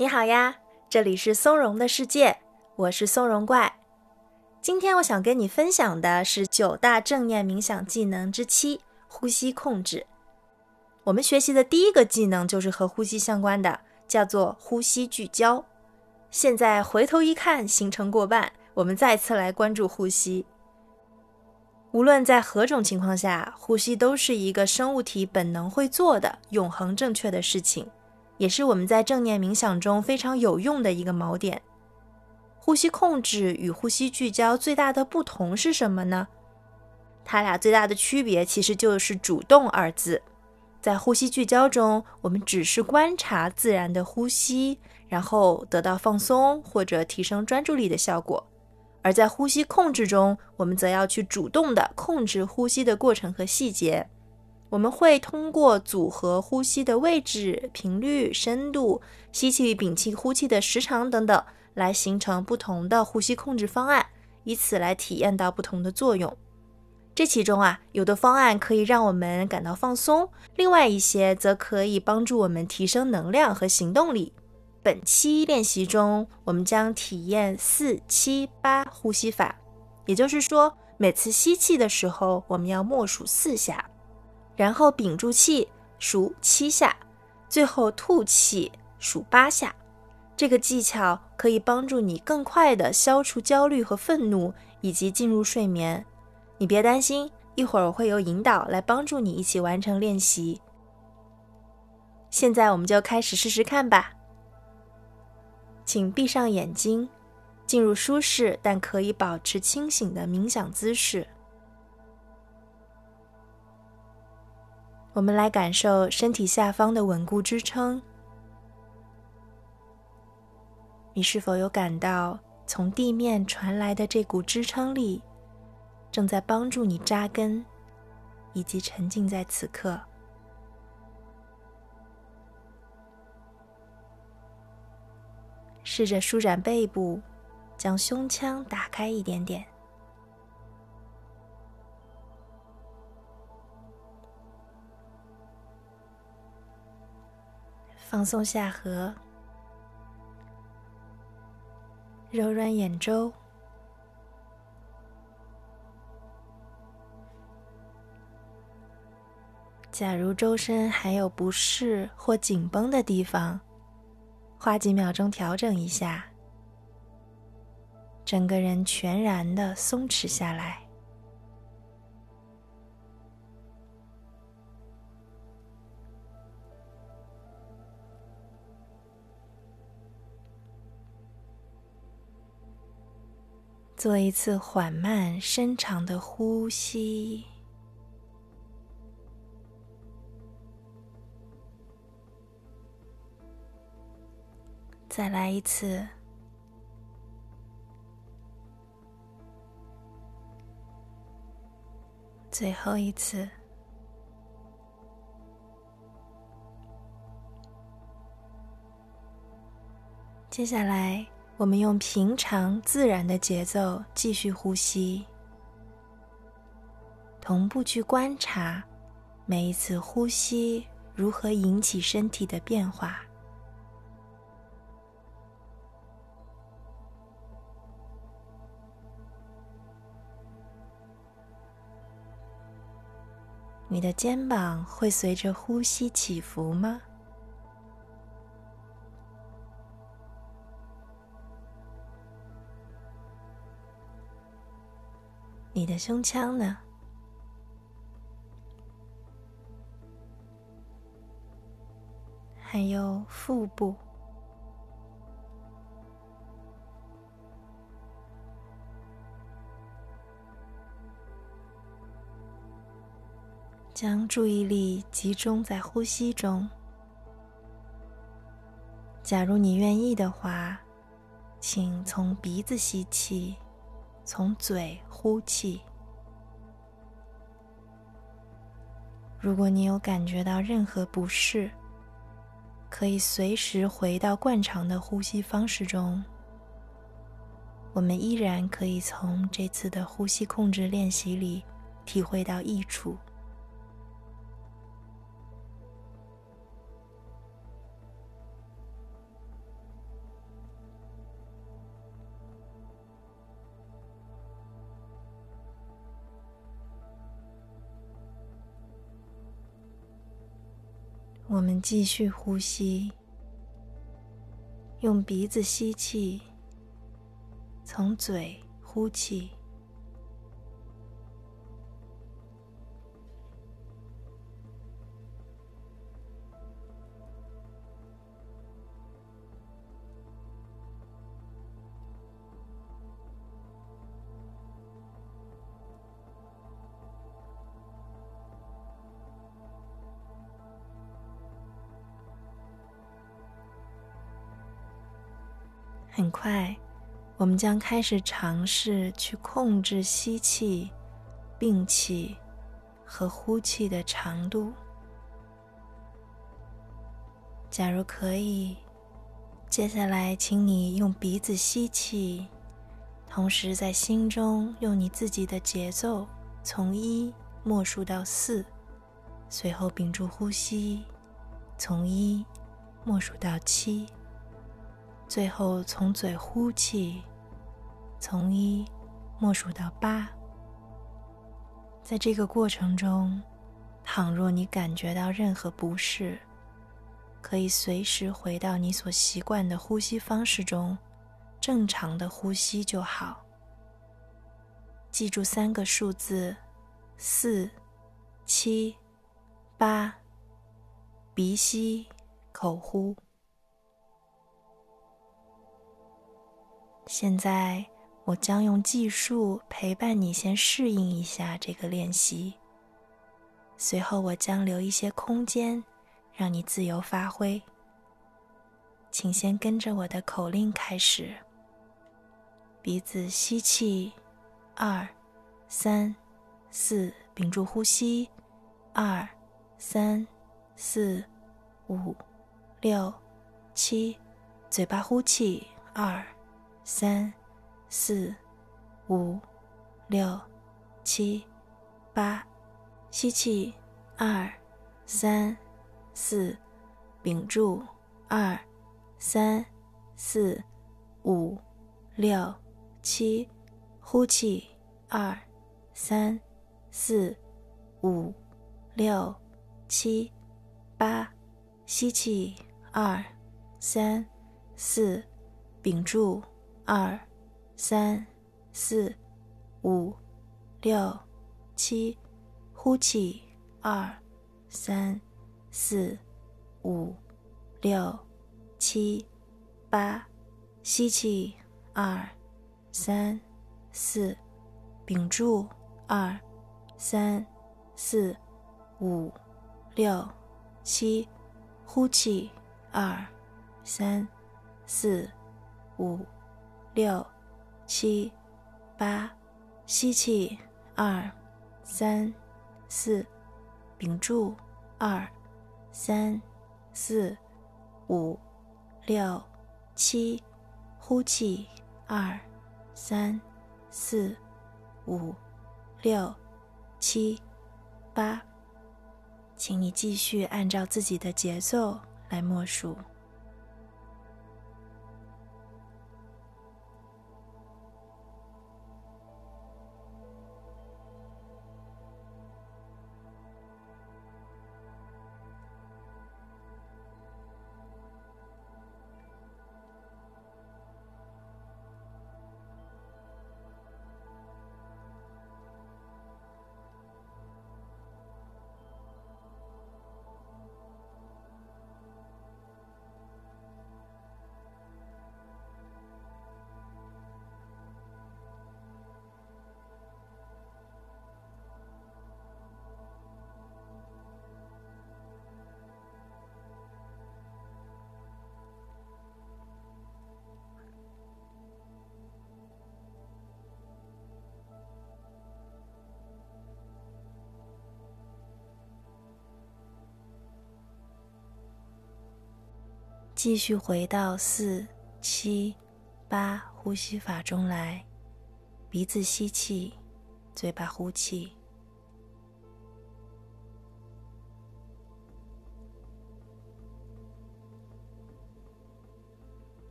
你好呀，这里是松茸的世界，我是松茸怪。今天我想跟你分享的是九大正念冥想技能之七——呼吸控制。我们学习的第一个技能就是和呼吸相关的，叫做呼吸聚焦。现在回头一看，行程过半，我们再次来关注呼吸。无论在何种情况下，呼吸都是一个生物体本能会做的、永恒正确的事情。也是我们在正念冥想中非常有用的一个锚点。呼吸控制与呼吸聚焦最大的不同是什么呢？它俩最大的区别其实就是“主动”二字。在呼吸聚焦中，我们只是观察自然的呼吸，然后得到放松或者提升专注力的效果；而在呼吸控制中，我们则要去主动的控制呼吸的过程和细节。我们会通过组合呼吸的位置、频率、深度、吸气与、屏气、呼气的时长等等，来形成不同的呼吸控制方案，以此来体验到不同的作用。这其中啊，有的方案可以让我们感到放松，另外一些则可以帮助我们提升能量和行动力。本期练习中，我们将体验四七八呼吸法，也就是说，每次吸气的时候，我们要默数四下。然后屏住气数七下，最后吐气数八下。这个技巧可以帮助你更快地消除焦虑和愤怒，以及进入睡眠。你别担心，一会儿我会有引导来帮助你一起完成练习。现在我们就开始试试看吧。请闭上眼睛，进入舒适但可以保持清醒的冥想姿势。我们来感受身体下方的稳固支撑。你是否有感到从地面传来的这股支撑力，正在帮助你扎根，以及沉浸在此刻？试着舒展背部，将胸腔打开一点点。放松下颌，柔软眼周。假如周身还有不适或紧绷的地方，花几秒钟调整一下，整个人全然的松弛下来。做一次缓慢、深长的呼吸，再来一次，最后一次。接下来。我们用平常自然的节奏继续呼吸，同步去观察每一次呼吸如何引起身体的变化。你的肩膀会随着呼吸起伏吗？的胸腔呢？还有腹部，将注意力集中在呼吸中。假如你愿意的话，请从鼻子吸气。从嘴呼气。如果你有感觉到任何不适，可以随时回到惯常的呼吸方式中。我们依然可以从这次的呼吸控制练习里体会到益处。我们继续呼吸，用鼻子吸气，从嘴呼气。快，我们将开始尝试去控制吸气、并气和呼气的长度。假如可以，接下来请你用鼻子吸气，同时在心中用你自己的节奏从一默数到四，随后屏住呼吸，从一默数到七。最后，从嘴呼气，从一默数到八。在这个过程中，倘若你感觉到任何不适，可以随时回到你所习惯的呼吸方式中，正常的呼吸就好。记住三个数字：四、七、八。鼻吸，口呼。现在，我将用计数陪伴你，先适应一下这个练习。随后，我将留一些空间，让你自由发挥。请先跟着我的口令开始：鼻子吸气，二、三、四，屏住呼吸，二、三、四、五、六、七，嘴巴呼气，二。三、四、五、六、七、八，吸气，二、三、四，屏住，二、三、四、五、六、七，呼气，二、三、四、五、六、七、八，吸气，二、三、四，屏住。二、三、四、五、六、七，呼气。二、三、四、五、六、七、八，吸气。二、三、四，屏住。二、三、四、五、六、七，呼气。二、三、四、五。六、七、八，吸气，二、三、四，屏住，二、三、四、五、六、七，呼气，二、三、四、五、六、七、八，请你继续按照自己的节奏来默数。继续回到四、七、八呼吸法中来，鼻子吸气，嘴巴呼气。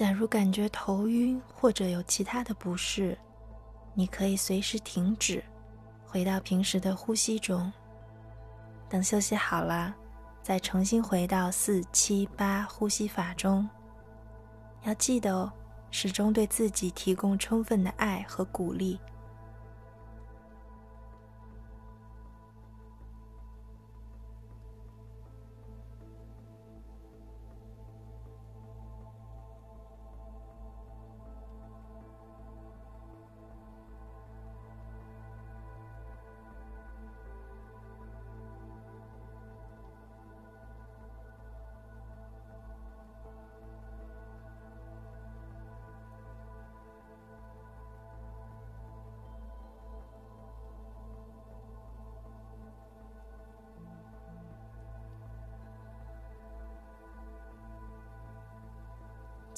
假如感觉头晕或者有其他的不适，你可以随时停止，回到平时的呼吸中。等休息好了，再重新回到四七八呼吸法中。要记得哦，始终对自己提供充分的爱和鼓励。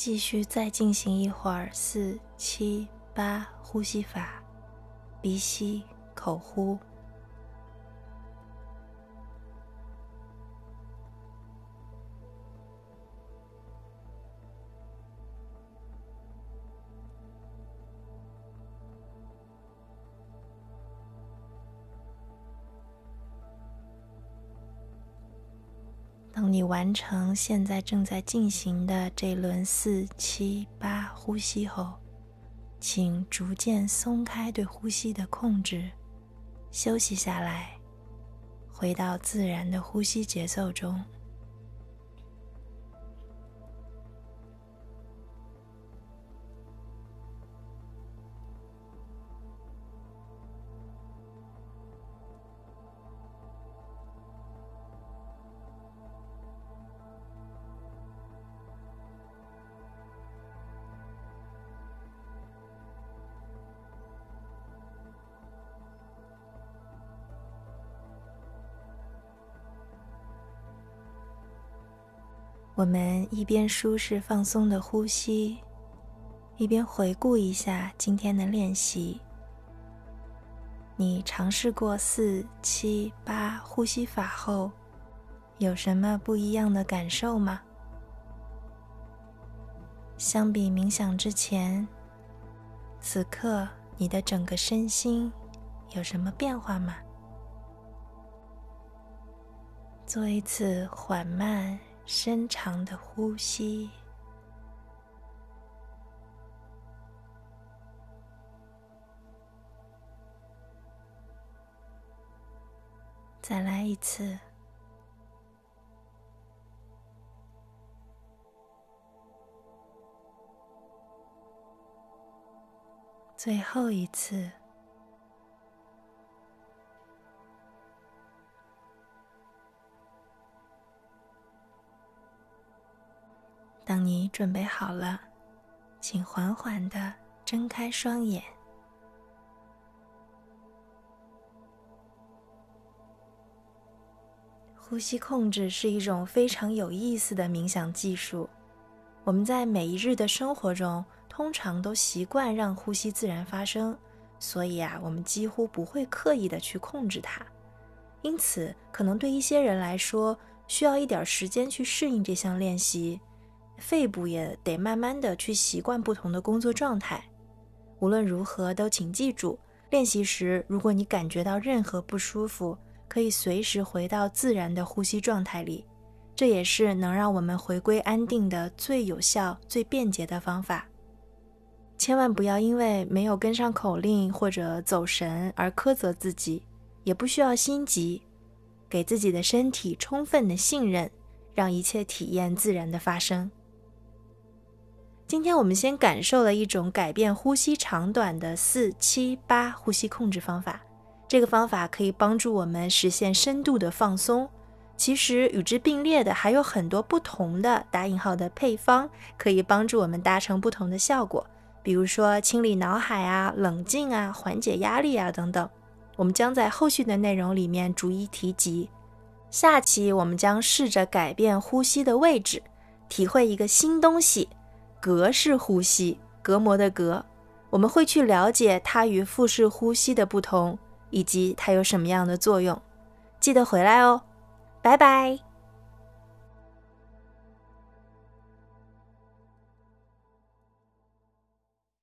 继续再进行一会儿四七八呼吸法，鼻吸口呼。当你完成现在正在进行的这轮四七八呼吸后，请逐渐松开对呼吸的控制，休息下来，回到自然的呼吸节奏中。我们一边舒适放松的呼吸，一边回顾一下今天的练习。你尝试过四七八呼吸法后，有什么不一样的感受吗？相比冥想之前，此刻你的整个身心有什么变化吗？做一次缓慢。深长的呼吸，再来一次，最后一次。当你准备好了，请缓缓的睁开双眼。呼吸控制是一种非常有意思的冥想技术。我们在每一日的生活中，通常都习惯让呼吸自然发生，所以啊，我们几乎不会刻意的去控制它。因此，可能对一些人来说，需要一点时间去适应这项练习。肺部也得慢慢的去习惯不同的工作状态。无论如何，都请记住，练习时如果你感觉到任何不舒服，可以随时回到自然的呼吸状态里。这也是能让我们回归安定的最有效、最便捷的方法。千万不要因为没有跟上口令或者走神而苛责自己，也不需要心急，给自己的身体充分的信任，让一切体验自然的发生。今天我们先感受了一种改变呼吸长短的四七八呼吸控制方法。这个方法可以帮助我们实现深度的放松。其实与之并列的还有很多不同的打引号的配方，可以帮助我们达成不同的效果。比如说清理脑海啊、冷静啊、缓解压力啊等等。我们将在后续的内容里面逐一提及。下期我们将试着改变呼吸的位置，体会一个新东西。隔式呼吸，隔膜的隔，我们会去了解它与腹式呼吸的不同，以及它有什么样的作用。记得回来哦，拜拜。